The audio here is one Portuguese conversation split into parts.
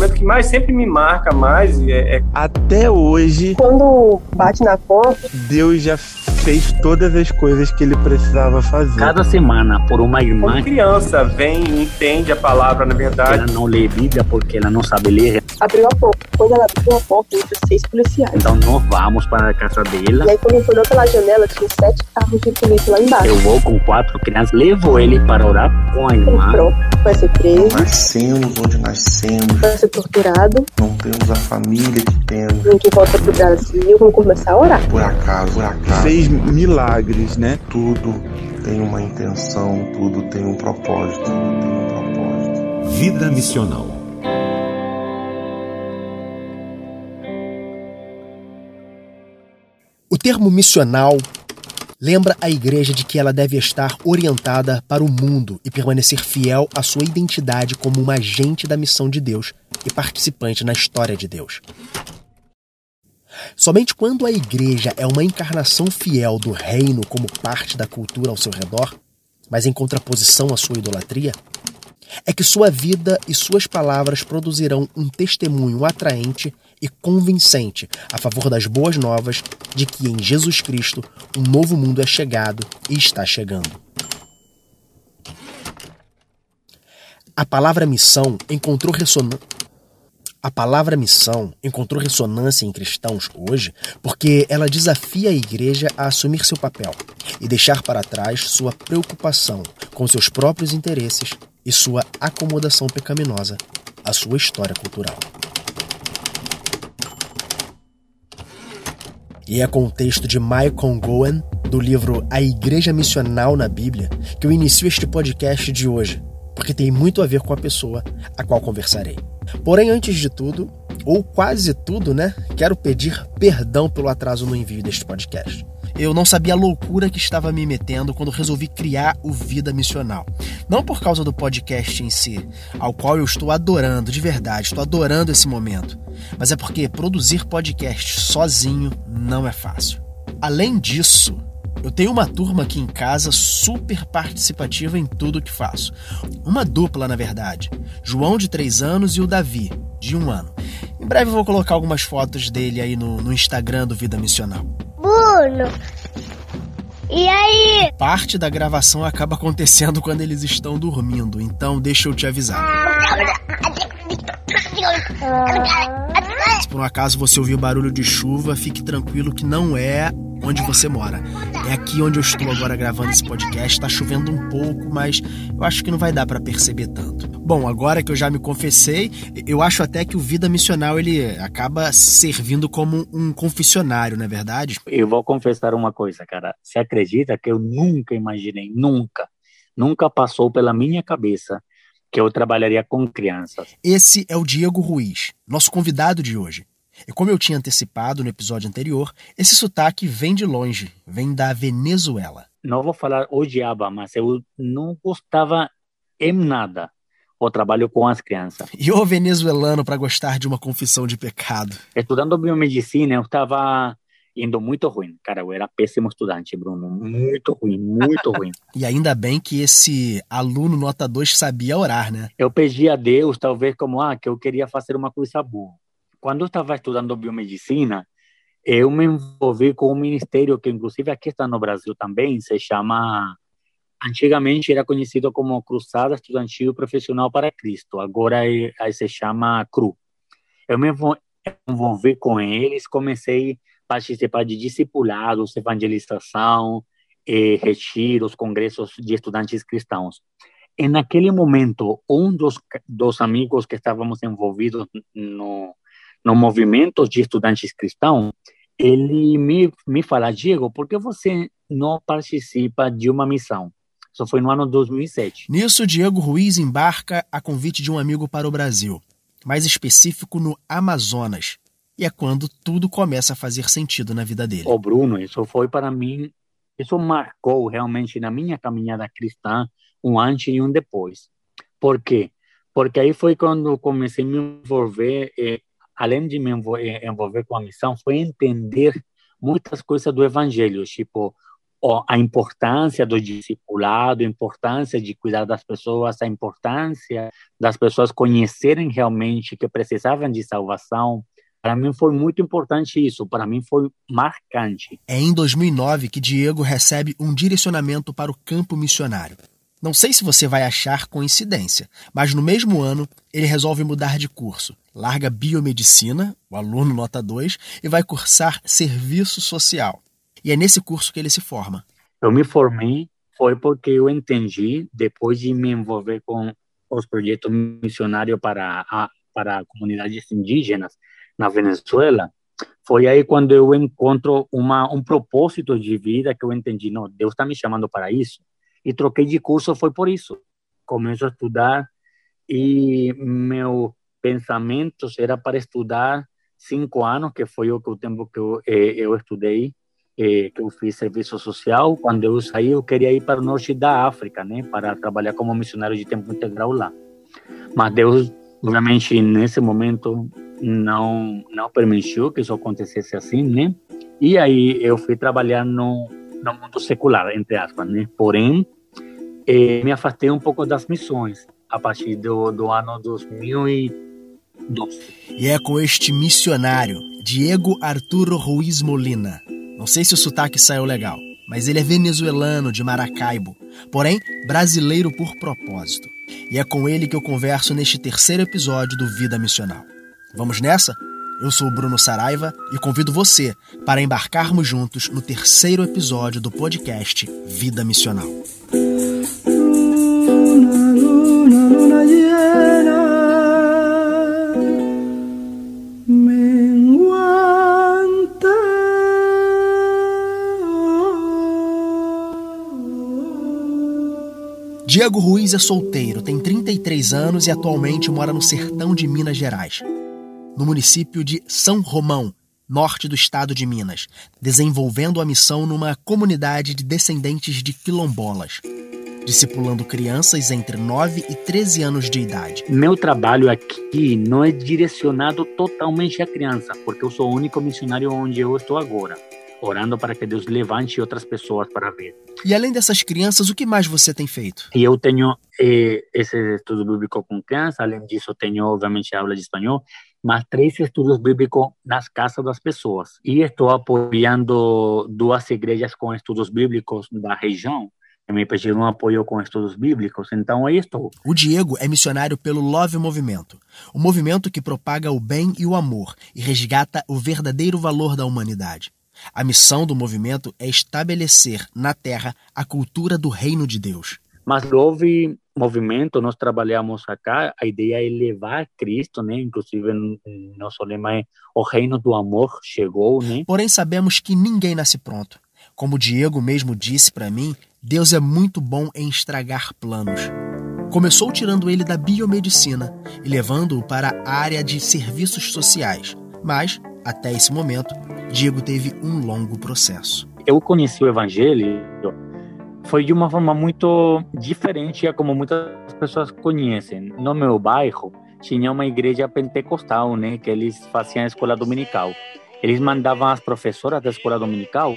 momento que mais sempre me marca mais. É, é... Até hoje. Quando bate na porta. Deus já fez todas as coisas que ele precisava fazer. Cada semana, por uma irmã. Quando criança vem e entende a palavra, na verdade. Ela não lê Bíblia porque ela não sabe ler. Abriu a porta. Quando ela abriu a porta, entrou seis policiais. Então nós vamos para a casa dela. E aí, quando olhou pela janela, tinha sete carros de polícia lá embaixo. Eu vou com quatro crianças, levo ele para orar com a irmã. Pronto, vai ser preso. Nascemos onde nascemos. Vai ser torturado. Não temos a família que temos. A gente volta pro Brasil, vamos começar a orar. Por acaso, por acaso. Fez milagres, né? Tudo tem uma intenção, tudo tem um propósito. Tem um propósito. Vida missional. O termo missional lembra a igreja de que ela deve estar orientada para o mundo e permanecer fiel à sua identidade como uma agente da missão de Deus e participante na história de Deus. Somente quando a igreja é uma encarnação fiel do reino como parte da cultura ao seu redor, mas em contraposição à sua idolatria, é que sua vida e suas palavras produzirão um testemunho atraente e convincente a favor das boas novas de que em Jesus Cristo um novo mundo é chegado e está chegando. A palavra missão encontrou ressonância. A palavra missão encontrou ressonância em cristãos hoje porque ela desafia a igreja a assumir seu papel e deixar para trás sua preocupação com seus próprios interesses e sua acomodação pecaminosa à sua história cultural. E é com o texto de Michael Goen, do livro A Igreja Missional na Bíblia, que eu inicio este podcast de hoje, porque tem muito a ver com a pessoa a qual conversarei. Porém, antes de tudo, ou quase tudo, né, quero pedir perdão pelo atraso no envio deste podcast. Eu não sabia a loucura que estava me metendo quando resolvi criar o Vida Missional. Não por causa do podcast em si, ao qual eu estou adorando, de verdade, estou adorando esse momento. Mas é porque produzir podcast sozinho não é fácil. Além disso, eu tenho uma turma aqui em casa super participativa em tudo que faço. Uma dupla, na verdade. João, de 3 anos, e o Davi, de 1 ano. Em breve eu vou colocar algumas fotos dele aí no, no Instagram do Vida Missional. Bruno, e aí? Parte da gravação acaba acontecendo quando eles estão dormindo, então deixa eu te avisar. Se por um acaso você ouvir barulho de chuva, fique tranquilo que não é onde você mora. É aqui onde eu estou agora gravando esse podcast. Está chovendo um pouco, mas eu acho que não vai dar para perceber tanto. Bom, agora que eu já me confessei, eu acho até que o Vida Missional ele acaba servindo como um confessionário, não é verdade? Eu vou confessar uma coisa, cara. Você acredita que eu nunca imaginei, nunca, nunca passou pela minha cabeça que eu trabalharia com crianças. Esse é o Diego Ruiz, nosso convidado de hoje. E como eu tinha antecipado no episódio anterior, esse sotaque vem de longe, vem da Venezuela. Não vou falar odiava, mas eu não gostava em nada o trabalho com as crianças. E o venezuelano para gostar de uma confissão de pecado? Estudando biomedicina, eu estava indo muito ruim. Cara, eu era péssimo estudante, Bruno. Muito ruim, muito ruim. e ainda bem que esse aluno nota 2 sabia orar, né? Eu pedi a Deus, talvez, como, ah, que eu queria fazer uma coisa boa. Quando eu estava estudando biomedicina, eu me envolvi com um ministério que, inclusive, aqui está no Brasil também, se chama. Antigamente era conhecido como Cruzada Estudantil Profissional para Cristo, agora é, se chama CRU. Eu me envolvi com eles, comecei a participar de discipulados, evangelização, eh, retiros, congressos de estudantes cristãos. E naquele momento, um dos, dos amigos que estávamos envolvidos no, no movimento de estudantes cristãos, ele me, me fala, Diego, por que você não participa de uma missão? Isso foi no ano 2007. Nisso, Diego Ruiz embarca a convite de um amigo para o Brasil, mais específico no Amazonas. E é quando tudo começa a fazer sentido na vida dele. O Bruno, isso foi para mim, isso marcou realmente na minha caminhada cristã um antes e um depois. Por quê? Porque aí foi quando comecei a me envolver eh, além de me envolver com a missão, foi entender muitas coisas do evangelho, tipo a importância do discipulado, a importância de cuidar das pessoas, a importância das pessoas conhecerem realmente que precisavam de salvação. Para mim foi muito importante isso, para mim foi marcante. É em 2009 que Diego recebe um direcionamento para o campo missionário. Não sei se você vai achar coincidência, mas no mesmo ano ele resolve mudar de curso. Larga biomedicina, o aluno nota 2, e vai cursar serviço social. E é nesse curso que ele se forma. Eu me formei foi porque eu entendi, depois de me envolver com os projetos missionários para a, para comunidades indígenas na Venezuela, foi aí quando eu encontro uma, um propósito de vida que eu entendi, não, Deus está me chamando para isso. E troquei de curso foi por isso. Começo a estudar e meu pensamento era para estudar cinco anos, que foi o, tempo que eu, eh, eu estudei que eu fiz serviço social, quando eu saí, eu queria ir para o norte da África, né, para trabalhar como missionário de tempo integral lá. Mas Deus, obviamente, nesse momento não não permitiu que isso acontecesse assim, né? E aí eu fui trabalhar no, no mundo secular, entre aspas, né? Porém, eh, me afastei um pouco das missões a partir do, do ano 2012. E é com este missionário, Diego Arturo Ruiz Molina, não sei se o sotaque saiu legal, mas ele é venezuelano de Maracaibo, porém brasileiro por propósito. E é com ele que eu converso neste terceiro episódio do Vida Missional. Vamos nessa? Eu sou o Bruno Saraiva e convido você para embarcarmos juntos no terceiro episódio do podcast Vida Missional. Diego Ruiz é solteiro, tem 33 anos e atualmente mora no sertão de Minas Gerais, no município de São Romão, norte do estado de Minas, desenvolvendo a missão numa comunidade de descendentes de quilombolas, discipulando crianças entre 9 e 13 anos de idade. Meu trabalho aqui não é direcionado totalmente à criança, porque eu sou o único missionário onde eu estou agora orando para que Deus levante outras pessoas para ver. E além dessas crianças, o que mais você tem feito? E eu tenho eh, esse estudo bíblico com crianças, além disso, tenho, obviamente, aula de espanhol, mas três estudos bíblicos nas casas das pessoas. E estou apoiando duas igrejas com estudos bíblicos da região, me pediram um apoio com estudos bíblicos, então aí estou. O Diego é missionário pelo Love Movimento, o movimento que propaga o bem e o amor e resgata o verdadeiro valor da humanidade. A missão do movimento é estabelecer na Terra a cultura do reino de Deus. Mas houve movimento, nós trabalhamos acá, a ideia é levar Cristo, né? Inclusive, nosso lema é o reino do amor chegou, né? Porém, sabemos que ninguém nasce pronto. Como Diego mesmo disse para mim, Deus é muito bom em estragar planos. Começou tirando ele da biomedicina e levando-o para a área de serviços sociais. Mas, até esse momento, Diego teve um longo processo. Eu conheci o Evangelho foi de uma forma muito diferente a como muitas pessoas conhecem. No meu bairro tinha uma igreja pentecostal, né, que eles faziam a escola dominical. Eles mandavam as professoras da escola dominical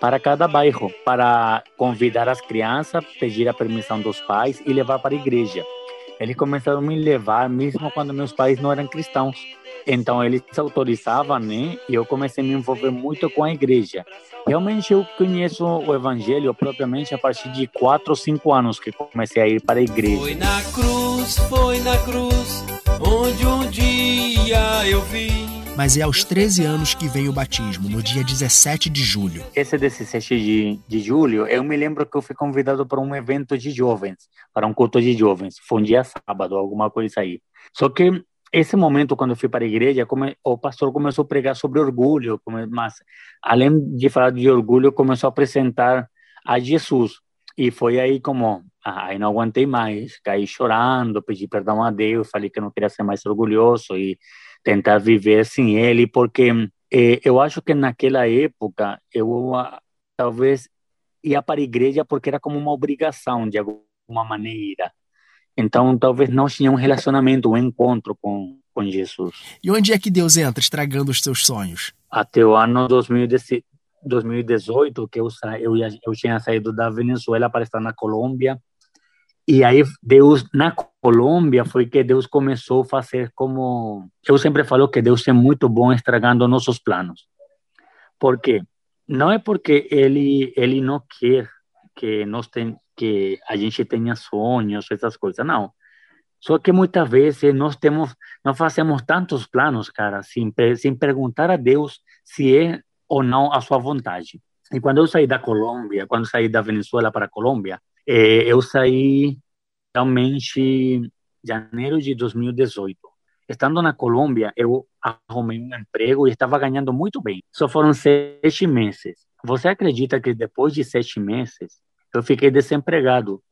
para cada bairro para convidar as crianças, pedir a permissão dos pais e levar para a igreja. Eles começaram a me levar mesmo quando meus pais não eram cristãos. Então eles autorizavam, né? E eu comecei a me envolver muito com a igreja. Realmente eu conheço o evangelho propriamente a partir de quatro ou cinco anos que comecei a ir para a igreja. Foi na cruz, foi na cruz, onde um dia eu vi. Mas é aos 13 anos que vem o batismo, no dia 17 de julho. Esse 17 de, de julho, eu me lembro que eu fui convidado para um evento de jovens, para um culto de jovens. Foi um dia sábado, alguma coisa aí. Só que esse momento, quando eu fui para a igreja, o pastor começou a pregar sobre orgulho, mas além de falar de orgulho, começou a apresentar a Jesus. E foi aí como, ah, aí não aguentei mais, caí chorando, pedi perdão a Deus, falei que não queria ser mais orgulhoso e tentar viver sem Ele, porque eh, eu acho que naquela época eu ah, talvez ia para a igreja porque era como uma obrigação de alguma maneira. Então, talvez não tinha um relacionamento, um encontro com, com Jesus. E onde é que Deus entra estragando os seus sonhos? Até o ano 2017, 2018 que eu sa... eu, eu tinha saído da Venezuela para estar na Colômbia e aí Deus na Colômbia foi que Deus começou a fazer como eu sempre falo que Deus é muito bom estragando nossos planos. Por quê? Não é porque ele ele não quer que nós tem que a gente tenha sonhos essas coisas, não. Só que muitas vezes nós temos nós fazemos tantos planos, cara, sem, sem perguntar a Deus se é ou não a sua vontade. E quando eu saí da Colômbia, quando saí da Venezuela para a Colômbia, eh, eu saí realmente janeiro de 2018. Estando na Colômbia, eu arrumei um emprego e estava ganhando muito bem. Só foram sete meses. Você acredita que depois de sete meses, eu fiquei desempregado,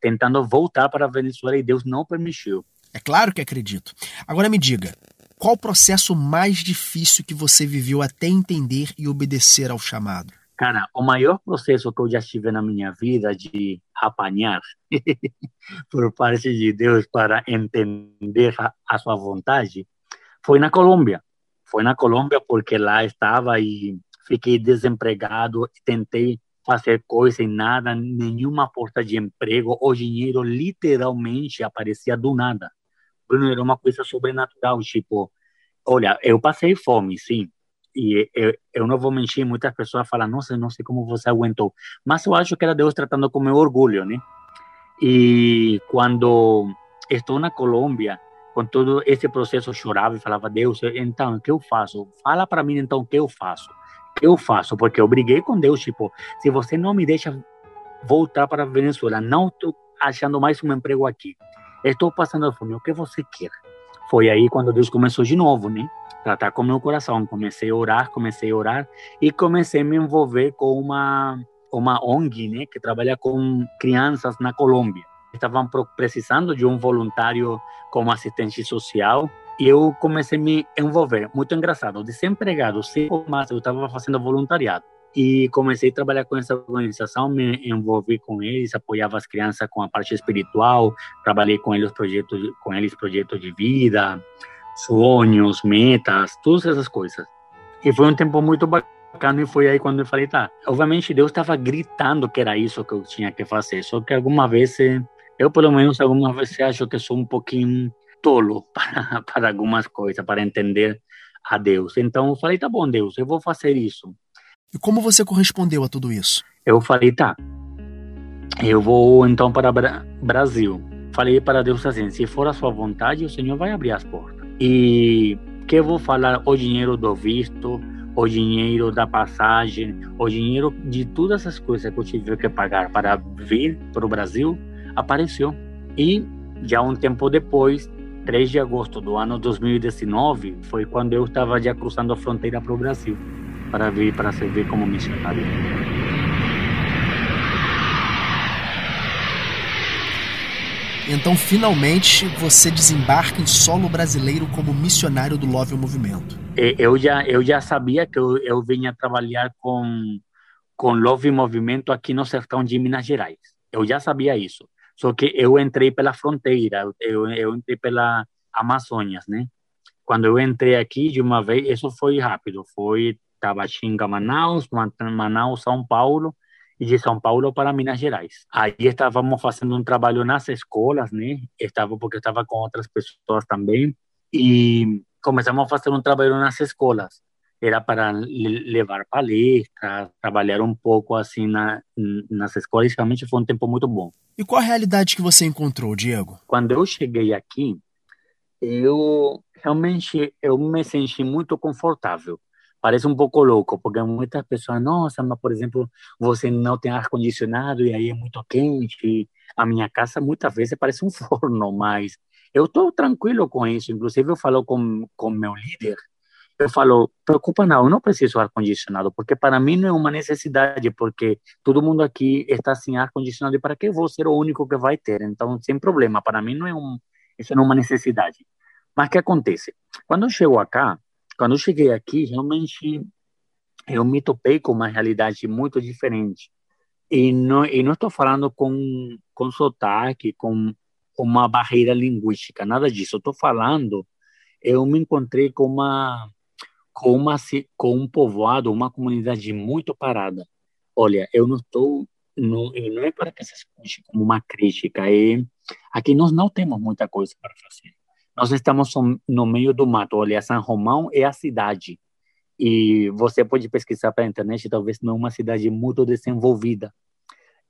tentando voltar para a Venezuela e Deus não permitiu. É claro que acredito. Agora me diga, qual o processo mais difícil que você viveu até entender e obedecer ao chamado? Cara, o maior processo que eu já tive na minha vida de apanhar por parte de Deus para entender a, a sua vontade foi na Colômbia. Foi na Colômbia porque lá estava e fiquei desempregado, tentei fazer coisa e nada, nenhuma porta de emprego, o dinheiro literalmente aparecia do nada. Bruno, era uma coisa sobrenatural, tipo, olha, eu passei fome, sim, e eu, eu não vou mentir, muitas pessoas falam, nossa, não sei como você aguentou, mas eu acho que era Deus tratando com meu orgulho, né? E quando estou na Colômbia, com todo esse processo, eu chorava e falava, Deus, então, o que eu faço? Fala para mim, então, o que eu faço? O que eu faço? Porque eu briguei com Deus, tipo, se você não me deixa voltar para a Venezuela, não estou achando mais um emprego aqui, estou passando fome, o que você quer? Foi aí quando Deus começou de novo, né? Tratar com meu coração. Comecei a orar, comecei a orar e comecei a me envolver com uma uma ONG, né, que trabalha com crianças na Colômbia. Estavam precisando de um voluntário como assistente social e eu comecei a me envolver. Muito engraçado, desempregado, sem mas eu estava fazendo voluntariado. E comecei a trabalhar com essa organização, me envolvi com eles, apoiava as crianças com a parte espiritual, trabalhei com eles projetos, com eles projetos de vida, sonhos, metas, todas essas coisas. E foi um tempo muito bacana e foi aí quando eu falei, tá, obviamente Deus estava gritando que era isso que eu tinha que fazer, só que alguma vez eu pelo menos algumas vezes acho que sou um pouquinho tolo para, para algumas coisas, para entender a Deus. Então eu falei, tá bom, Deus, eu vou fazer isso. E como você correspondeu a tudo isso? Eu falei, tá, eu vou então para Bra Brasil. Falei para Deus assim, se for a sua vontade, o Senhor vai abrir as portas. E que eu vou falar o dinheiro do visto, o dinheiro da passagem, o dinheiro de todas as coisas que eu tive que pagar para vir para o Brasil, apareceu. E já um tempo depois, 3 de agosto do ano 2019, foi quando eu estava já cruzando a fronteira para o Brasil, para vir para servir como missionário. Então, finalmente, você desembarca em solo brasileiro como missionário do Love ao Movimento. Eh, eu já eu já sabia que eu, eu vinha trabalhar com com Love e Movimento aqui no sertão de Minas Gerais. Eu já sabia isso. Só que eu entrei pela fronteira, eu, eu entrei pela Amazônia, né? Quando eu entrei aqui de uma vez, isso foi rápido. Foi Tabatinga, Manaus, Man- Manaus, São Paulo e de São Paulo para Minas Gerais. Aí estávamos fazendo um trabalho nas escolas, né? Estava porque estava com outras pessoas também e começamos a fazer um trabalho nas escolas. Era para le- levar palestras, trabalhar um pouco assim na, nas escolas. Realmente foi um tempo muito bom. E qual a realidade que você encontrou, Diego? Quando eu cheguei aqui, eu realmente eu me senti muito confortável. Parece um pouco louco, porque muitas pessoas, nossa, mas por exemplo, você não tem ar condicionado e aí é muito quente. A minha casa muitas vezes parece um forno, mas eu estou tranquilo com isso. Inclusive eu falo com com meu líder, eu falo, preocupa não, eu não preciso ar condicionado, porque para mim não é uma necessidade, porque todo mundo aqui está sem ar condicionado e para que eu vou ser o único que vai ter? Então, sem problema, para mim não é um, isso não é uma necessidade. Mas o que acontece? Quando eu chego acá, quando eu cheguei aqui, realmente eu me topei com uma realidade muito diferente. E não, e não estou falando com, com sotaque, com uma barreira linguística, nada disso. Estou falando, eu me encontrei com uma, com, uma, com um povoado, uma comunidade muito parada. Olha, eu não estou, não, não é para que se escute como uma crítica, é, aqui nós não temos muita coisa para fazer. Nós estamos no meio do mato. Olha, São Romão é a cidade. E você pode pesquisar para a internet, talvez não é uma cidade muito desenvolvida.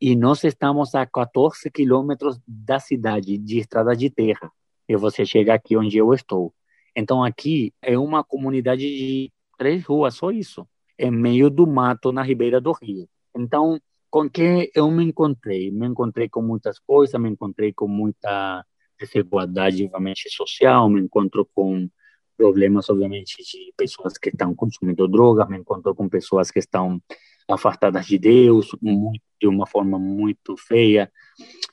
E nós estamos a 14 quilômetros da cidade, de estrada de terra. E você chega aqui onde eu estou. Então, aqui é uma comunidade de três ruas, só isso. É meio do mato, na ribeira do rio. Então, com que eu me encontrei? Me encontrei com muitas coisas, me encontrei com muita desigualdade, obviamente, social, me encontro com problemas, obviamente, de pessoas que estão consumindo droga, me encontro com pessoas que estão afastadas de Deus de uma forma muito feia,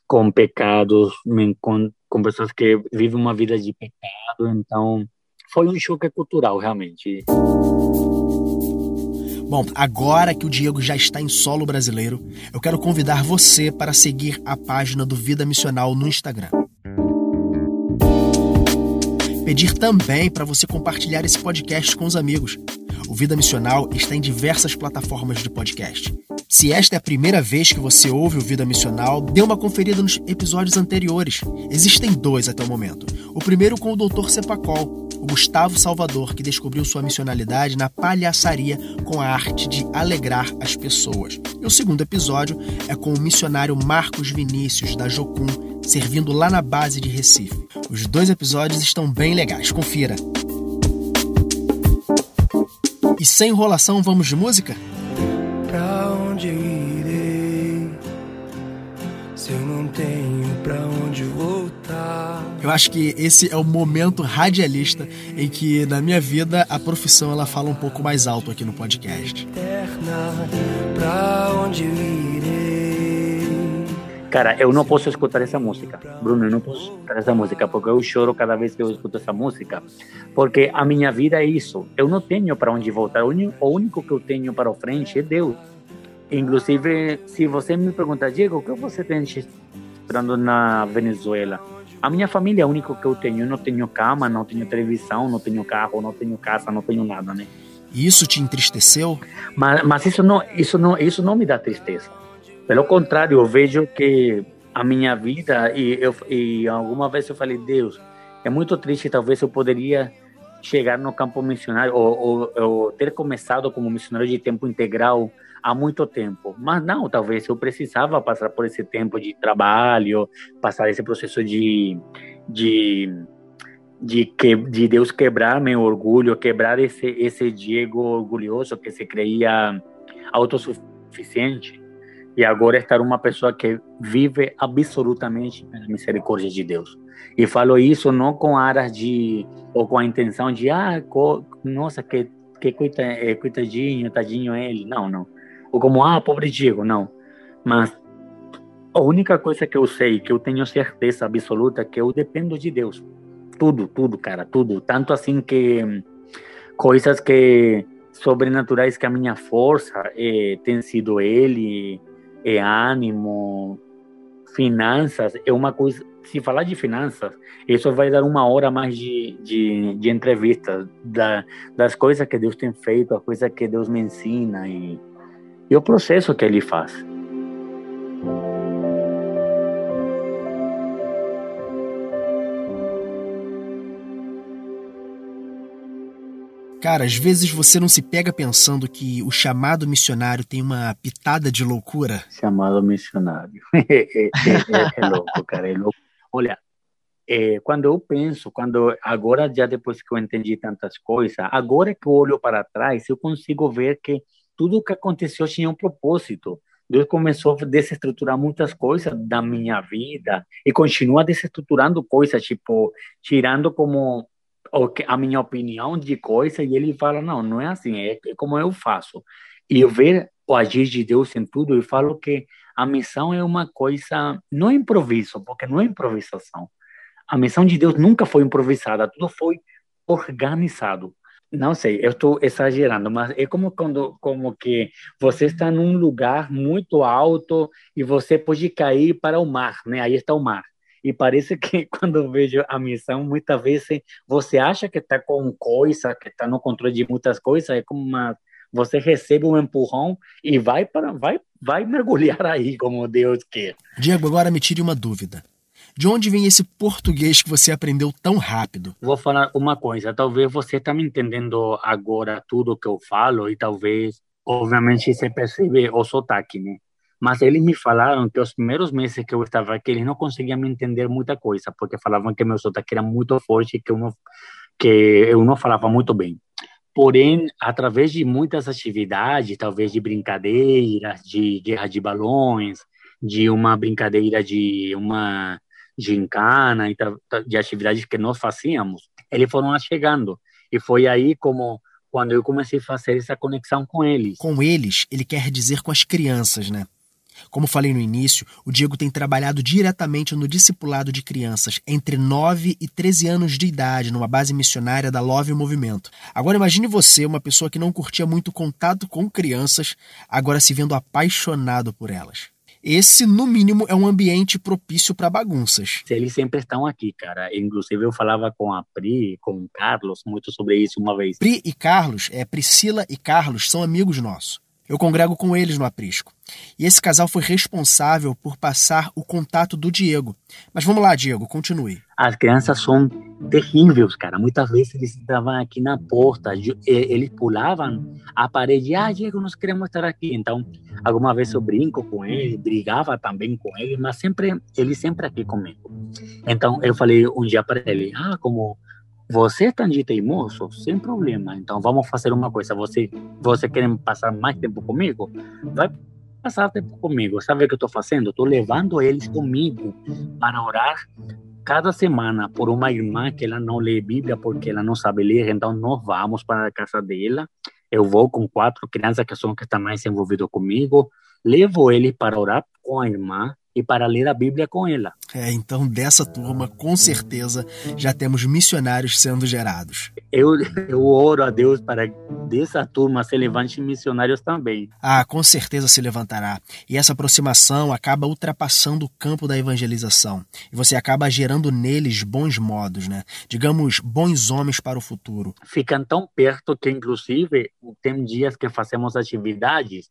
com pecados, com, com pessoas que vivem uma vida de pecado. Então, foi um choque cultural, realmente. Bom, agora que o Diego já está em solo brasileiro, eu quero convidar você para seguir a página do Vida Missional no Instagram. Pedir também para você compartilhar esse podcast com os amigos. O Vida Missional está em diversas plataformas de podcast. Se esta é a primeira vez que você ouve o Vida Missional, dê uma conferida nos episódios anteriores. Existem dois até o momento. O primeiro com o Dr. Sepacol, o Gustavo Salvador, que descobriu sua missionalidade na palhaçaria com a arte de alegrar as pessoas. E o segundo episódio é com o missionário Marcos Vinícius, da Jocum, servindo lá na base de Recife. Os dois episódios estão bem legais, confira. E sem enrolação, vamos de música? Pra onde irei? Se eu não tenho pra onde voltar. Eu acho que esse é o momento radialista em que, na minha vida, a profissão ela fala um pouco mais alto aqui no podcast. Eterna, pra onde irei? Cara, eu não posso escutar essa música. Bruno, eu não posso escutar essa música porque eu choro cada vez que eu escuto essa música. Porque a minha vida é isso. Eu não tenho para onde voltar. O único que eu tenho para frente é Deus. Inclusive, se você me perguntar, Diego, o que você tem esperando na Venezuela? A minha família é o único que eu tenho. Eu não tenho cama, não tenho televisão, não tenho carro, não tenho casa, não tenho nada, né? Isso te entristeceu? Mas, mas isso não, isso não, isso não me dá tristeza. Pelo contrário, eu vejo que a minha vida e eu e alguma vez eu falei Deus é muito triste talvez eu poderia chegar no campo missionário ou, ou, ou, ter começado como missionário de tempo integral há muito tempo. Mas não talvez eu precisava passar por esse tempo de trabalho passar esse processo de de de que de Deus quebrar meu orgulho quebrar esse esse Diego orgulhoso que se creia autossuficiente e agora estar uma pessoa que vive absolutamente pela misericórdia de Deus. E falo isso não com aras de ou com a intenção de ah, nossa, que que coita, é, coitadinho, tadinho ele. Não, não. Ou como ah, pobre Diego, não. Mas a única coisa que eu sei, que eu tenho certeza absoluta, é que eu dependo de Deus. Tudo, tudo, cara, tudo. Tanto assim que coisas que sobrenaturais que a minha força é, tem sido Ele é ânimo, finanças, é uma coisa. Se falar de finanças, isso vai dar uma hora mais de, de, de entrevista da, das coisas que Deus tem feito, as coisas que Deus me ensina e, e o processo que Ele faz. Cara, às vezes você não se pega pensando que o chamado missionário tem uma pitada de loucura? Chamado missionário. é, é, é, é, louco, cara, é louco. Olha, é, quando eu penso, quando agora já depois que eu entendi tantas coisas, agora que eu olho para trás, eu consigo ver que tudo o que aconteceu tinha um propósito. Deus começou a desestruturar muitas coisas da minha vida e continua desestruturando coisas, tipo, tirando como a minha opinião de coisa e ele fala não não é assim é como eu faço. E eu ver o agir de Deus em tudo e falo que a missão é uma coisa não é improviso porque não é improvisação. A missão de Deus nunca foi improvisada tudo foi organizado. Não sei eu estou exagerando mas é como quando como que você está num lugar muito alto e você pode cair para o mar né? Aí está o mar E parece que quando eu vejo a missão, muitas vezes você acha que está com coisa, que está no controle de muitas coisas, é como uma você recebe um empurrão e vai para vai vai mergulhar aí como Deus quer. Diego, agora me tire uma dúvida. De onde vem esse português que você aprendeu tão rápido? Vou falar uma coisa, talvez você está me entendendo agora tudo que eu falo e talvez, obviamente, você percebe o sotaque, né? Mas eles me falaram que os primeiros meses que eu estava aqui, eles não conseguiam me entender muita coisa, porque falavam que meu sotaque era muito forte, que eu não, que eu não falava muito bem. Porém, através de muitas atividades, talvez de brincadeiras, de guerra de balões, de uma brincadeira de uma gincana, de atividades que nós fazíamos, eles foram chegando. E foi aí como quando eu comecei a fazer essa conexão com eles. Com eles, ele quer dizer com as crianças, né? Como falei no início, o Diego tem trabalhado diretamente no discipulado de crianças entre 9 e 13 anos de idade, numa base missionária da Love Movimento. Agora imagine você, uma pessoa que não curtia muito contato com crianças, agora se vendo apaixonado por elas. Esse, no mínimo, é um ambiente propício para bagunças. Eles sempre estão aqui, cara. Inclusive, eu falava com a Pri, com o Carlos, muito sobre isso uma vez. Pri e Carlos, é, Priscila e Carlos, são amigos nossos. Eu congrego com eles no aprisco. E esse casal foi responsável por passar o contato do Diego. Mas vamos lá, Diego, continue. As crianças são terríveis, cara. Muitas vezes eles estavam aqui na porta, eles pulavam a parede. Ah, Diego, nós queremos estar aqui. Então, alguma vez eu brinco com eles, brigava também com eles, mas sempre, eles sempre aqui comigo. Então, eu falei um dia para ele, ah, como você é tão de teimoso, sem problema. Então vamos fazer uma coisa. Você, você quer passar mais tempo comigo? Vai passar tempo comigo. Sabe o que eu estou fazendo? Estou levando eles comigo para orar cada semana por uma irmã que ela não lê Bíblia porque ela não sabe ler. Então nós vamos para a casa dela. Eu vou com quatro crianças que são que estão mais envolvidos comigo. Levo eles para orar com a irmã e para ler a Bíblia com ela. É, então dessa turma, com certeza, já temos missionários sendo gerados. Eu, eu oro a Deus para dessa turma se levante missionários também. Ah, com certeza se levantará. E essa aproximação acaba ultrapassando o campo da evangelização. E você acaba gerando neles bons modos, né? Digamos, bons homens para o futuro. Ficam tão perto que, inclusive, tem dias que fazemos atividades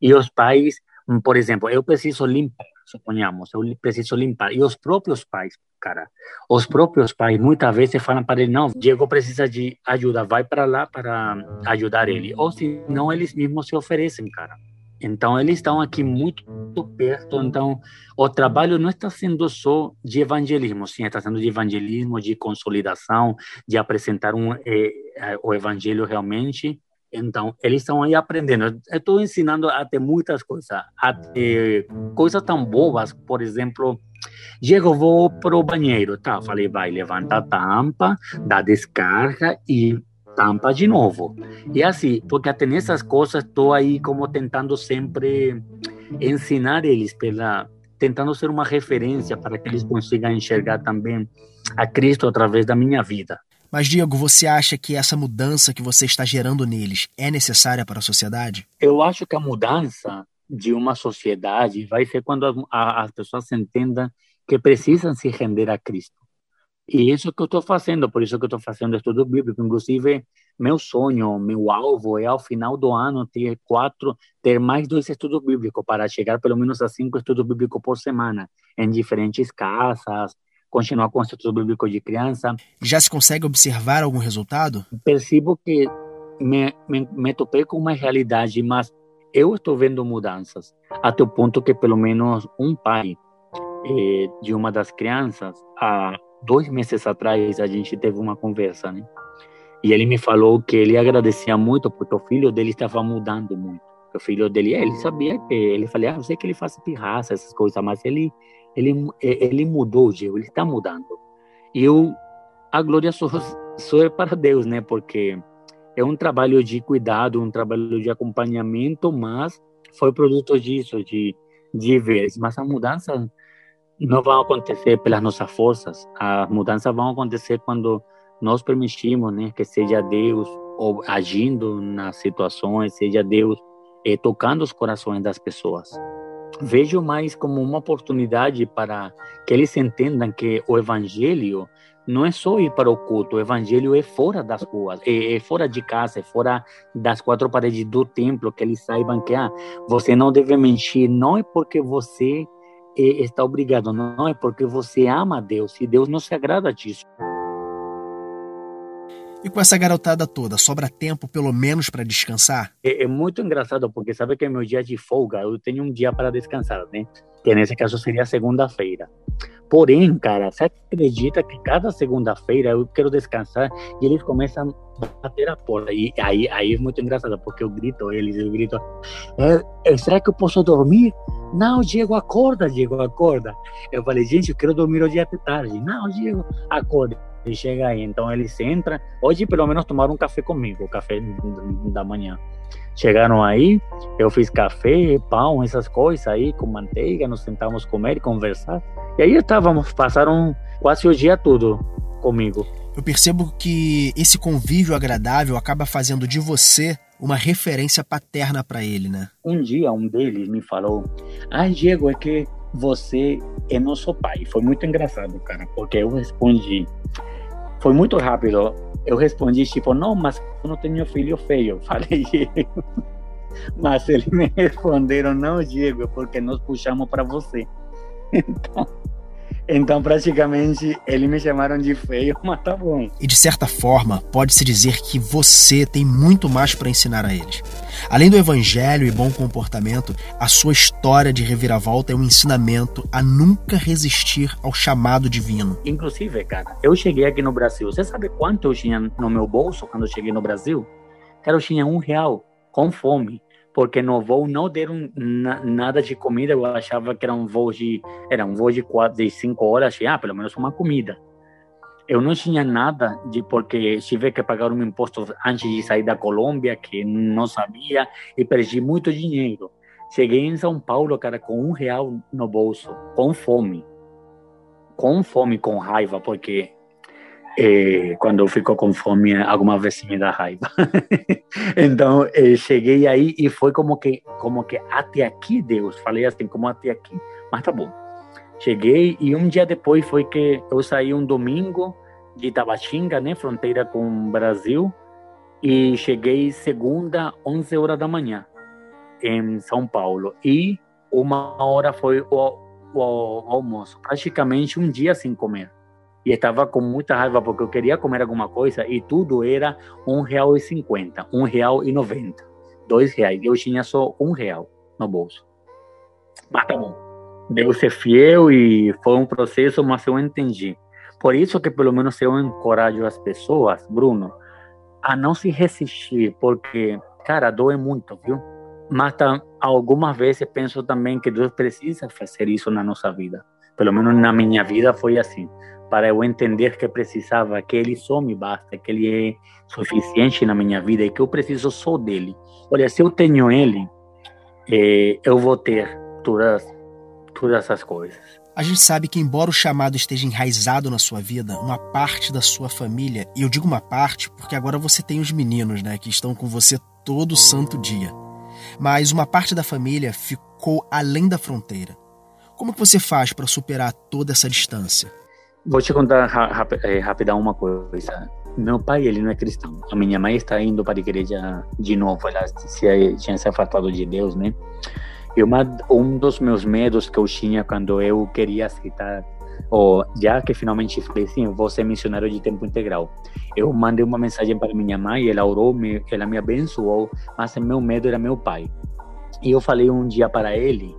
e os pais, por exemplo, eu preciso limpar suponhamos, eu preciso limpar. E os próprios pais, cara, os próprios pais muitas vezes falam para ele, não, Diego precisa de ajuda, vai para lá para ajudar ele. Ou se não, eles mesmos se oferecem, cara. Então, eles estão aqui muito perto. Então, o trabalho não está sendo só de evangelismo, sim, está sendo de evangelismo, de consolidação, de apresentar um, eh, o evangelho realmente então, eles estão aí aprendendo. Eu estou ensinando até muitas coisas, até coisas tão boas, por exemplo, Diego, vou para o banheiro, tá? Falei, vai, levanta a tampa, dá descarga e tampa de novo. E assim, porque até nessas coisas estou aí como tentando sempre ensinar eles, pela, tentando ser uma referência para que eles consigam enxergar também a Cristo através da minha vida. Mas, Diego, você acha que essa mudança que você está gerando neles é necessária para a sociedade? Eu acho que a mudança de uma sociedade vai ser quando as, as pessoas entendam que precisam se render a Cristo. E isso que eu estou fazendo, por isso que eu estou fazendo estudo bíblico. Inclusive, meu sonho, meu alvo é ao final do ano ter quatro, ter mais dois estudos bíblicos para chegar pelo menos a cinco estudos bíblicos por semana em diferentes casas, continuar com o estudo bíblico de criança. Já se consegue observar algum resultado? Percebo que me, me, me topei com uma realidade, mas eu estou vendo mudanças, até o ponto que pelo menos um pai eh, de uma das crianças, há dois meses atrás, a gente teve uma conversa, né? E ele me falou que ele agradecia muito porque o filho dele estava mudando muito. O filho dele, ele sabia que ele falei, ah, eu sei que ele faz pirraça, essas coisas, mas ele ele, ele mudou, Diego, ele está mudando. E eu, a glória só, só é para Deus, né? Porque é um trabalho de cuidado, um trabalho de acompanhamento, mas foi produto disso, de, de ver. Mas a mudança não vai acontecer pelas nossas forças. As mudanças vão acontecer quando nós permitimos, né, que seja Deus agindo nas situações, seja Deus eh, tocando os corações das pessoas. Vejo mais como uma oportunidade para que eles entendam que o evangelho não é só ir para o culto, o evangelho é fora das ruas, é, é, fora de casa, é fora das quatro paredes do templo, que eles saibam que ah, você não deve mentir, não é porque você é, está obrigado, não é porque você ama a Deus, e Deus não se agrada disso. E com essa garotada toda, sobra tempo pelo menos para descansar? É, é, muito engraçado, porque sabe que é meu dia de folga, eu tenho um dia para descansar, né? Que nesse caso seria segunda-feira. Porém, cara, você acredita que cada segunda-feira eu quero descansar e eles começam a bater a porta. E aí, aí é muito engraçado, porque eu grito eles, eu grito: é, será que eu posso dormir? Não, Diego, acorda, Diego, acorda. Eu falei, gente, eu quero dormir hoje até tarde. Não, Diego, acorda. Chega aí, então eles entram. Hoje, pelo menos, tomaram um café comigo, café da manhã. Chegaram aí, eu fiz café, pão, essas coisas aí, com manteiga, nos sentamos comer e conversar. E aí estávamos, passaram quase o dia todo comigo. Eu percebo que esse convívio agradável acaba fazendo de você uma referência paterna para ele, né? Um dia um deles me falou: "Ah, Diego, é que você é nosso pai". Foi muito engraçado, cara, porque eu respondi foi muito rápido. Eu respondi tipo, não, mas eu não tenho filho feio. Falei, mas eles me responderam, não, Diego, porque nós puxamos para você. Então, então, praticamente, eles me chamaram de feio, mas tá bom. E de certa forma, pode-se dizer que você tem muito mais para ensinar a eles. Além do evangelho e bom comportamento, a sua história de reviravolta é um ensinamento a nunca resistir ao chamado divino. Inclusive, cara, eu cheguei aqui no Brasil. Você sabe quanto eu tinha no meu bolso quando eu cheguei no Brasil? Cara, eu tinha um real, com fome porque no voo não deram na, nada de comida. Eu achava que era um voo de era um voo de quatro, de cinco horas. Achei, ah, pelo menos uma comida. Eu não tinha nada de porque tive que pagar um imposto antes de sair da Colômbia que não sabia e perdi muito dinheiro. Cheguei em São Paulo, cara, com um real no bolso, com fome, com fome, com raiva, porque eh, quando eu fico com fome, alguma vez me dá raiva. então, eh, cheguei aí e foi como que, como que até aqui, Deus. Falei assim, como até aqui, mas tá bom. Cheguei e um dia depois foi que eu saí um domingo de Tabatinga, né, fronteira com o Brasil, e cheguei segunda, 11 horas da manhã, em São Paulo. E uma hora foi o, o, o almoço, praticamente um dia sem comer e estava com muita raiva porque eu queria comer alguma coisa e tudo era um real e noventa, dois reais. Eu tinha só um real no bolso. Mas tá bom. Deus é fiel e foi um processo, mas eu entendi. Por isso que pelo menos eu encorajo as pessoas, Bruno, a não se resistir, porque, cara, doe muito, viu? Mas tá, algumas vezes penso também que Deus precisa fazer isso na nossa vida. Pelo menos na minha vida foi assim para eu entender que precisava, que Ele só me basta, que Ele é suficiente na minha vida e que eu preciso só dele. Olha, se eu tenho Ele, eh, eu vou ter todas, todas essas coisas. A gente sabe que, embora o chamado esteja enraizado na sua vida, uma parte da sua família, e eu digo uma parte porque agora você tem os meninos, né, que estão com você todo santo dia. Mas uma parte da família ficou além da fronteira. Como que você faz para superar toda essa distância? Vou te contar rap eh, rapidão uma coisa. Meu pai, ele não é cristão. A minha mãe está indo para a igreja de novo. Ela se, tinha se afastado de Deus, né? E uma, um dos meus medos que eu tinha quando eu queria aceitar, ou já que finalmente falei assim, vou ser missionário de tempo integral. Eu mandei uma mensagem para minha mãe, ela orou, me, ela me abençoou, mas meu medo era meu pai. E eu falei um dia para ele,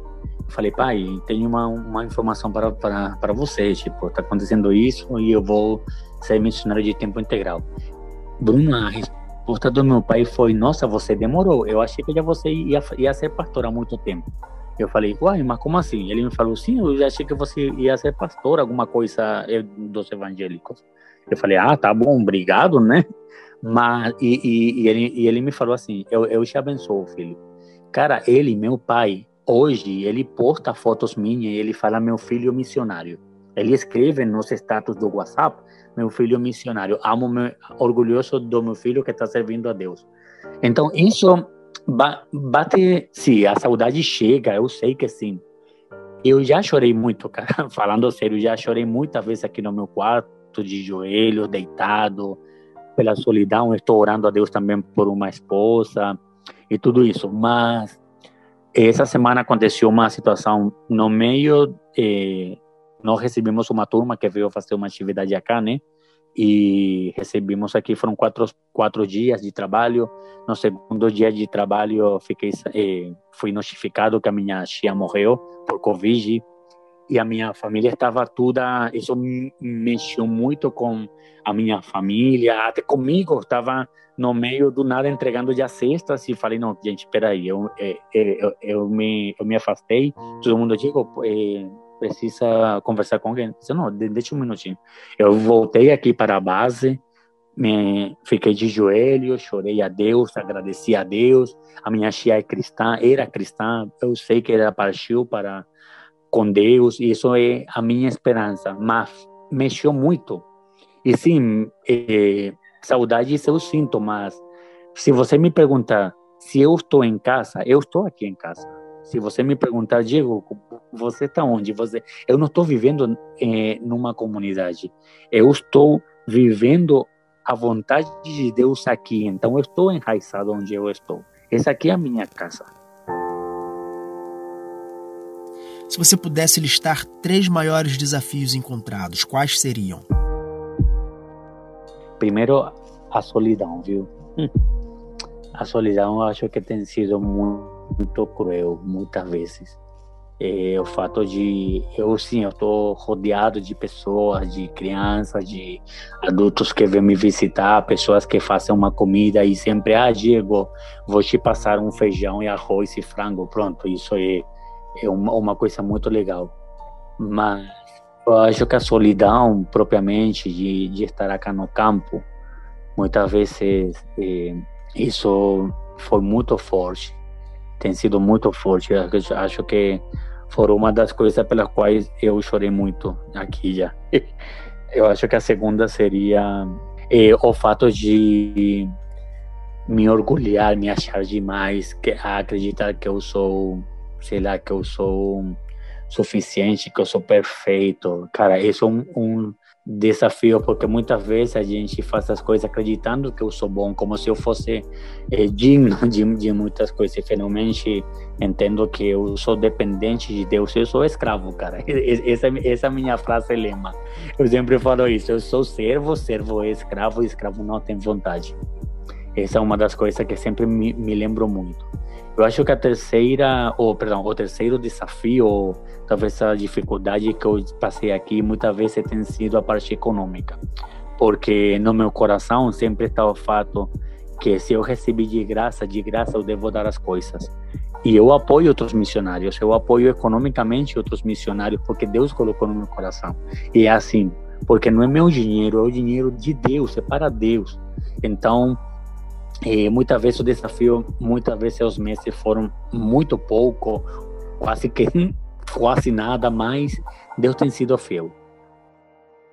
falei, pai, tenho uma, uma informação para, para, para você, tipo, está acontecendo isso e eu vou ser missionário de tempo integral. Bruno, a resposta do meu pai foi, nossa, você demorou, eu achei que já você ia, ia ser pastor há muito tempo. Eu falei, uai, mas como assim? Ele me falou, sim, eu já achei que você ia ser pastor, alguma coisa eh, dos evangélicos. Eu falei, ah, tá bom, obrigado, né? Mas, e, e, e, ele, e ele me falou assim, eu, eu te abençoo, filho. Cara, ele, meu pai, Hoje ele posta fotos minhas e ele fala meu filho missionário. Ele escreve nos status do WhatsApp, meu filho missionário. Amo, meu, orgulhoso do meu filho que está servindo a Deus. Então isso bate, sim, a saudade chega, eu sei que sim. eu já chorei muito, cara. Falando sério, já chorei muitas vezes aqui no meu quarto, de joelhos, deitado, pela solidão. Estou orando a Deus também por uma esposa e tudo isso. Mas essa semana aconteceu uma situação no meio. Eh, nós recebimos uma turma que veio fazer uma atividade aqui, né? E recebemos aqui, foram quatro, quatro dias de trabalho. No segundo dia de trabalho, fiquei, eh, fui notificado que a minha tia morreu por Covid e a minha família estava toda. Isso mexeu muito com a minha família, até comigo. Estava no meio do nada entregando já cestas e falei: não, gente, espera aí, eu, eu, eu, eu, me, eu me afastei. Todo mundo digo, eh, precisa conversar com alguém. Disse, não, deixa um minutinho. Eu voltei aqui para a base, me, fiquei de joelhos, chorei a Deus, agradeci a Deus. A minha tia é cristã, era cristã, eu sei que ela partiu para com Deus, e isso é a minha esperança, mas mexeu muito. E sim, é, saudade eu sinto, mas se você me perguntar se eu estou em casa, eu estou aqui em casa. Se você me perguntar, Diego, você está onde? Você, eu não estou vivendo é, numa comunidade. Eu estou vivendo a vontade de Deus aqui. Então eu estou enraizado onde eu estou. Essa aqui é a minha casa. Se você pudesse listar três maiores desafios encontrados, quais seriam? Primeiro, a solidão, viu? Hum. A solidão eu acho que tem sido muito cruel, muitas vezes. É, o fato de eu sim eu estou rodeado de pessoas de crianças de adultos que vêm me visitar pessoas que fazem uma comida e sempre ah Diego vou te passar um feijão e arroz e frango pronto isso é é uma, uma coisa muito legal. Mas eu acho que a solidão, propriamente, de, de estar aqui no campo, muitas vezes é, isso foi muito forte. Tem sido muito forte. Eu acho que foi uma das coisas pelas quais eu chorei muito aqui já. Eu acho que a segunda seria é, o fato de me orgulhar, me achar demais, que acreditar que eu sou sei lá, que eu sou suficiente, que eu sou perfeito. Cara, isso é um, um desafio, porque muitas vezes a gente faz as coisas acreditando que eu sou bom, como se eu fosse é, digno de, de muitas coisas. E finalmente entendo que eu sou dependente de Deus, eu sou escravo, cara. Essa, essa é a minha frase lema. Eu sempre falo isso: eu sou servo, servo é escravo, escravo não tem vontade. Essa é uma das coisas que sempre me, me lembro muito. Eu acho que a terceira, ou perdão, o terceiro desafio, ou talvez a dificuldade que eu passei aqui, muitas vezes tem sido a parte econômica, porque no meu coração sempre está o fato que se eu recebi de graça, de graça eu devo dar as coisas. E eu apoio outros missionários, eu apoio economicamente outros missionários, porque Deus colocou no meu coração. E é assim, porque não é meu dinheiro, é o dinheiro de Deus, é para Deus. Então, e muitas vezes o desafio, muitas vezes os meses foram muito pouco, quase que quase nada, mas Deus tem sido fiel.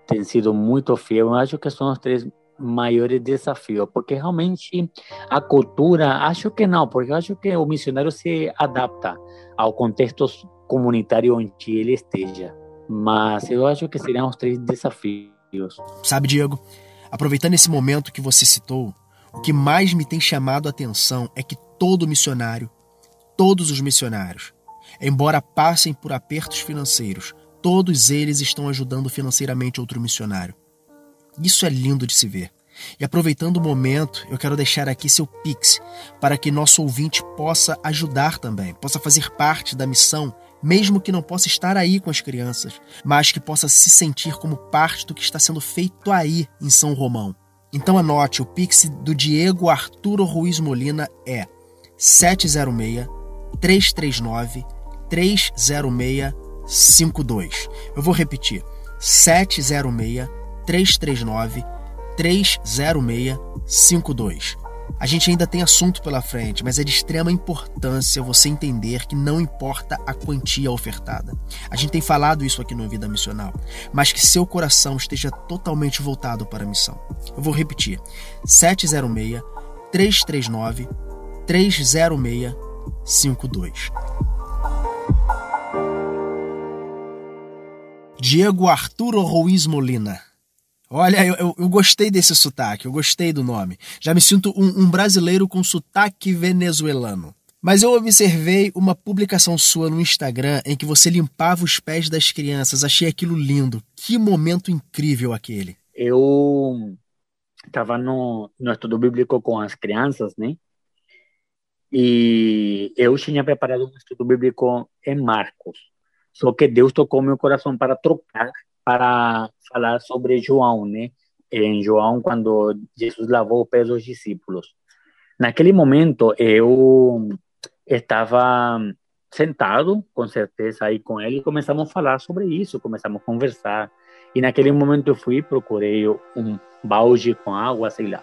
Tem sido muito fiel. Eu acho que são os três maiores desafios, porque realmente a cultura, acho que não, porque acho que o missionário se adapta ao contexto comunitário onde ele esteja. Mas eu acho que seriam os três desafios. Sabe, Diego, aproveitando esse momento que você citou, o que mais me tem chamado a atenção é que todo missionário, todos os missionários, embora passem por apertos financeiros, todos eles estão ajudando financeiramente outro missionário. Isso é lindo de se ver. E aproveitando o momento, eu quero deixar aqui seu Pix para que nosso ouvinte possa ajudar também, possa fazer parte da missão, mesmo que não possa estar aí com as crianças, mas que possa se sentir como parte do que está sendo feito aí em São Romão. Então anote, o Pix do Diego Arturo Ruiz Molina é 706 339 30652. Eu vou repetir. 706 339 30652. A gente ainda tem assunto pela frente, mas é de extrema importância você entender que não importa a quantia ofertada. A gente tem falado isso aqui no Vida Missional, mas que seu coração esteja totalmente voltado para a missão. Eu vou repetir: 706 339 30652. Diego Arturo Ruiz Molina. Olha, eu, eu, eu, gostei desse sotaque, eu gostei do nome. Já me sinto um, um brasileiro com sotaque venezuelano. Mas eu observei uma publicação sua no Instagram em que você limpava os pés das crianças. Achei aquilo lindo. Que momento incrível aquele. Eu estava no, no estudo bíblico com as crianças, né? E eu tinha preparado um estudo bíblico em Marcos. Só que Deus tocou meu coração para trocar, para falar sobre João, né? Em João, quando Jesus lavou o pé dos discípulos. Naquele momento, eu estava sentado, com certeza, aí com ele, e começamos a falar sobre isso, começamos a conversar. E naquele momento eu fui, procurei um balde com água, sei lá.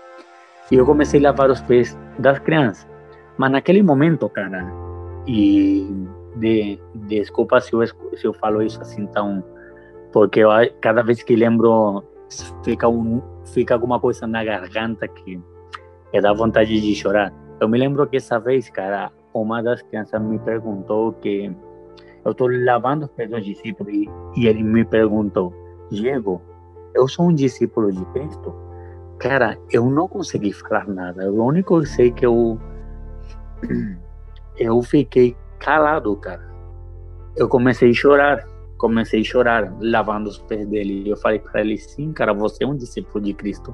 E eu comecei a lavar os pés das crianças. Mas naquele momento, cara, e de, desculpa se eu, se eu falo isso assim tão. Porque eu, cada vez que lembro, fica, um, fica alguma coisa na garganta que, que dá vontade de chorar. Eu me lembro que essa vez, cara, uma das crianças me perguntou que eu estou lavando os pés dos discípulos e, e ele me perguntou, Diego, eu sou um discípulo de Cristo? Cara, eu não consegui falar nada. O único que sei que eu eu fiquei calado, cara. Eu comecei a chorar, comecei a chorar, lavando os pés dele. Eu falei para ele, sim, cara, você é um discípulo de Cristo.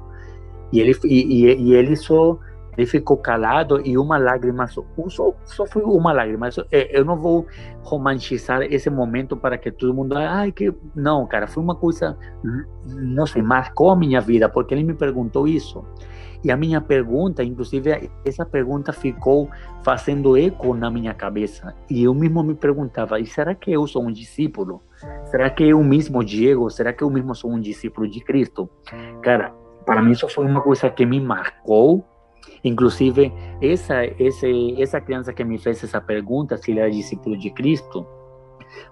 E ele, e, e, e ele só ele ficou calado e uma lágrima, só, só, só foi uma lágrima. É, eu não vou romantizar esse momento para que todo mundo, ai, que. Não, cara, foi uma coisa, não sei, marcou a minha vida, porque ele me perguntou isso. E a minha pergunta, inclusive, essa pergunta ficou fazendo eco na minha cabeça. E eu mesmo me perguntava: e será que eu sou um discípulo? Será que eu mesmo, Diego, será que eu mesmo sou um discípulo de Cristo? Cara, para mim isso foi uma coisa que me marcou. Inclusive, essa, essa, criança que me fez essa pergunta, se ele era discípulo de Cristo,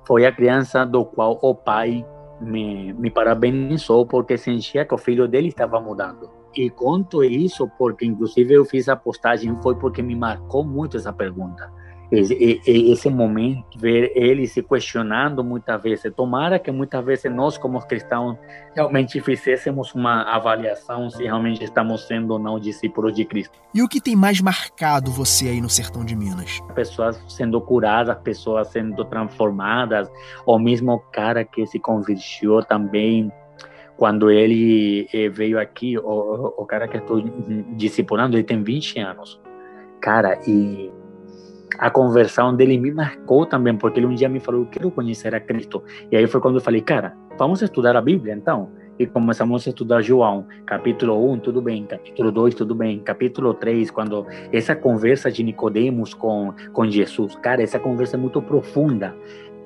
foi a criança do qual o pai me, me parabenizou porque sentia que o filho dele estava mudando. E conto isso porque, inclusive, eu fiz a postagem, foi porque me marcou muito essa pergunta. Esse, esse momento, ver ele se questionando muitas vezes. Tomara que muitas vezes nós, como cristãos, realmente fizéssemos uma avaliação se realmente estamos sendo ou não discípulos de Cristo. E o que tem mais marcado você aí no sertão de Minas? Pessoas sendo curadas, pessoas sendo transformadas, o mesmo cara que se convertiu também quando ele eh, veio aqui, o, o cara que estou discipulando, ele tem 20 anos. Cara, e a conversão dele me marcou também, porque ele um dia me falou, eu quero conhecer a Cristo. E aí foi quando eu falei, cara, vamos estudar a Bíblia então? E começamos a estudar João, capítulo 1, tudo bem, capítulo 2, tudo bem, capítulo 3, quando essa conversa de Nicodemos com, com Jesus, cara, essa conversa é muito profunda.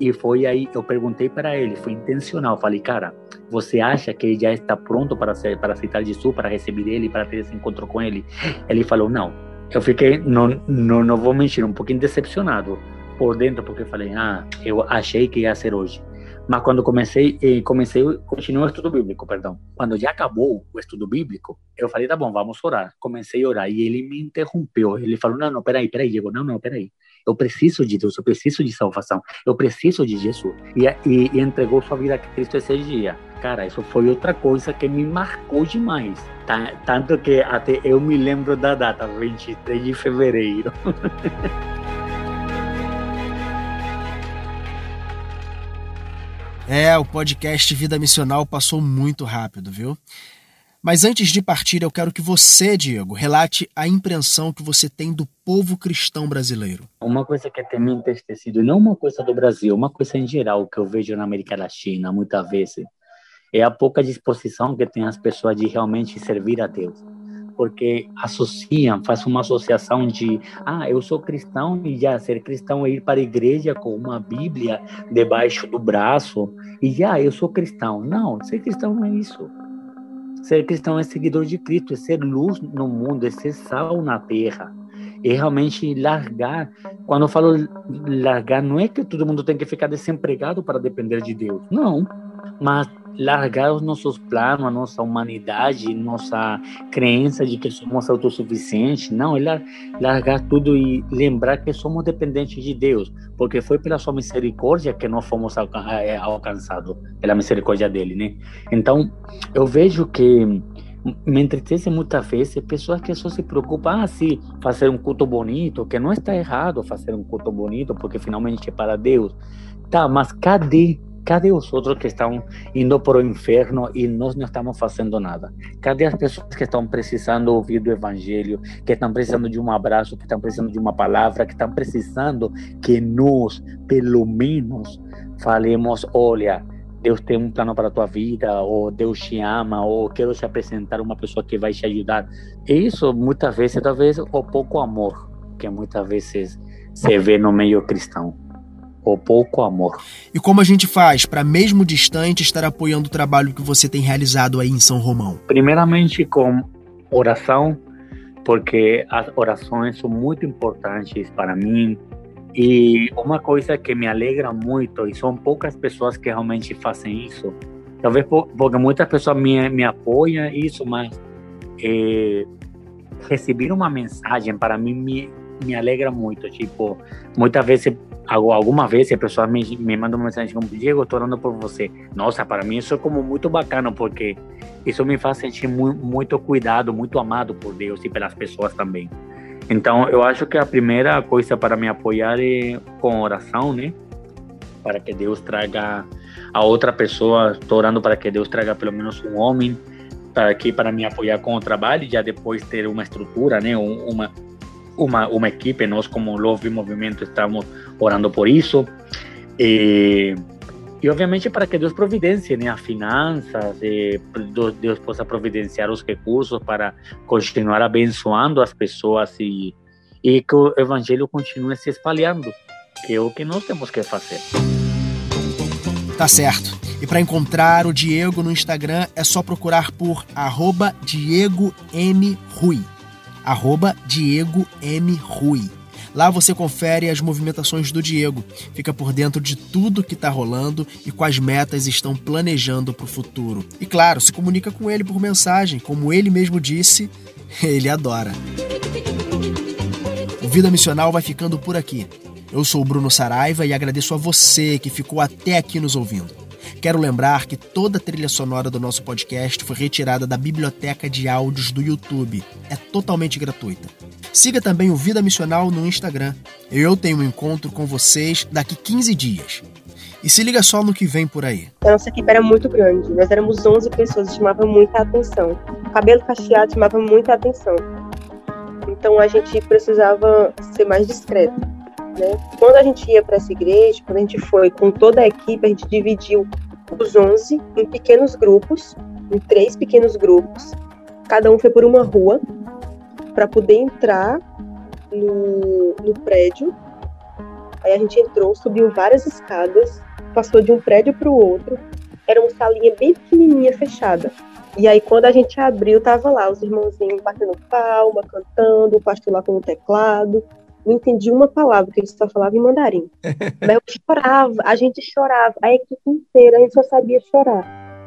E foi aí, eu perguntei para ele, foi intencional, falei, cara, você acha que ele já está pronto para, ser, para aceitar Jesus, para receber ele, para ter esse encontro com ele? Ele falou, não. Eu fiquei, não, não, não vou mentir, um pouquinho decepcionado por dentro, porque falei, ah, eu achei que ia ser hoje. Mas quando comecei, comecei, continuei o estudo bíblico, perdão. Quando já acabou o estudo bíblico, eu falei, tá bom, vamos orar. Comecei a orar e ele me interrompeu. Ele falou, não, não, peraí, peraí, Diego, não, não, peraí. Eu preciso de Deus, eu preciso de salvação, eu preciso de Jesus. E, e, e entregou sua vida a Cristo esse dia. Cara, isso foi outra coisa que me marcou demais. Tanto que até eu me lembro da data, 23 de fevereiro. É, o podcast Vida Missional passou muito rápido, viu? Mas antes de partir, eu quero que você, Diego, relate a impressão que você tem do povo cristão brasileiro. Uma coisa que tem me entristecido, não uma coisa do Brasil, uma coisa em geral que eu vejo na América Latina muitas vezes, é a pouca disposição que tem as pessoas de realmente servir a Deus porque associam, faz uma associação de, ah, eu sou cristão e já ser cristão é ir para a igreja com uma Bíblia debaixo do braço e já eu sou cristão. Não, ser cristão não é isso. Ser cristão é seguidor de Cristo, é ser luz no mundo, é ser sal na terra. É realmente largar. Quando eu falo largar, não é que todo mundo tem que ficar desempregado para depender de Deus. Não. Mas largar os nossos planos, a nossa humanidade, nossa crença de que somos autossuficientes. Não, é largar tudo e lembrar que somos dependentes de Deus, porque foi pela sua misericórdia que nós fomos é, alcançados, pela misericórdia dele, né? Então, eu vejo que me entristece muitas vezes pessoas que só se preocupam, ah, fazer um culto bonito, que não está errado fazer um culto bonito, porque finalmente é para Deus. Tá, mas cadê Cadê os outros que estão indo para o inferno e nós não estamos fazendo nada? Cadê as pessoas que estão precisando ouvir do Evangelho, que estão precisando de um abraço, que estão precisando de uma palavra, que estão precisando que nós, pelo menos, falemos: olha, Deus tem um plano para a tua vida, ou Deus te ama, ou quero te apresentar uma pessoa que vai te ajudar. Isso, muitas vezes, talvez, o pouco amor que muitas vezes se vê no meio cristão ou pouco amor. E como a gente faz para, mesmo distante, estar apoiando o trabalho que você tem realizado aí em São Romão? Primeiramente com oração, porque as orações são muito importantes para mim. E uma coisa que me alegra muito, e são poucas pessoas que realmente fazem isso, talvez porque muitas pessoas me, me apoiam isso, mas é, receber uma mensagem para mim me, me alegra muito. Tipo, muitas vezes alguma vez a pessoa me, me manda uma mensagem como Diego, estou orando por você. Nossa, para mim isso é como muito bacana, porque isso me faz sentir muito, muito cuidado, muito amado por Deus e pelas pessoas também. Então, eu acho que a primeira coisa para me apoiar é com oração, né? Para que Deus traga a outra pessoa, estou orando para que Deus traga pelo menos um homem para aqui para me apoiar com o trabalho já depois ter uma estrutura, né? Uma uma, uma equipe, nós como Love Movimento estamos orando por isso. E, e obviamente para que Deus providencie as finanças, e Deus possa providenciar os recursos para continuar abençoando as pessoas e, e que o evangelho continue se espalhando, que é o que nós temos que fazer. Tá certo. E para encontrar o Diego no Instagram é só procurar por arroba Diego M. Rui arroba Diego M. Rui. Lá você confere as movimentações do Diego, fica por dentro de tudo que está rolando e quais metas estão planejando para o futuro. E claro, se comunica com ele por mensagem, como ele mesmo disse, ele adora. O Vida Missional vai ficando por aqui. Eu sou o Bruno Saraiva e agradeço a você que ficou até aqui nos ouvindo. Quero lembrar que toda a trilha sonora do nosso podcast foi retirada da biblioteca de áudios do YouTube. É totalmente gratuita. Siga também o Vida Missional no Instagram. Eu tenho um encontro com vocês daqui 15 dias. E se liga só no que vem por aí. A nossa equipe era muito grande. Nós éramos 11 pessoas chamava muita atenção. Cabelo cacheado chamava muita atenção. Então a gente precisava ser mais discreto. Né? Quando a gente ia para essa igreja, quando a gente foi com toda a equipe, a gente dividiu os 11 em pequenos grupos, em três pequenos grupos. Cada um foi por uma rua para poder entrar no, no prédio. Aí a gente entrou, subiu várias escadas, passou de um prédio para o outro. Era uma salinha bem pequenininha, fechada. E aí, quando a gente abriu, tava lá os irmãozinhos batendo palma, cantando, o pastor lá com o teclado não entendi uma palavra, que ele só falava em mandarim. Mas eu chorava, a gente chorava, a equipe inteira, a gente só sabia chorar.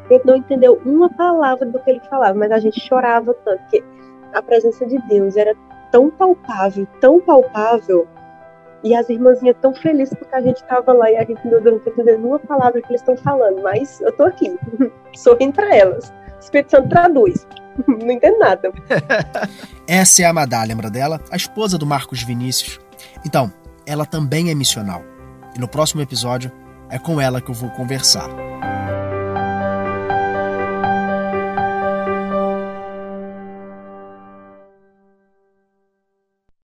A gente não entendeu uma palavra do que ele falava, mas a gente chorava tanto, porque a presença de Deus era tão palpável, tão palpável, e as irmãzinhas tão felizes porque a gente estava lá e a gente não está entendendo uma palavra que eles estão falando, mas eu tô aqui, sorrindo para elas. O Espírito Santo traduz. não entendo nada. Essa é a Madá, lembra dela? A esposa do Marcos Vinícius. Então, ela também é missional. E no próximo episódio é com ela que eu vou conversar.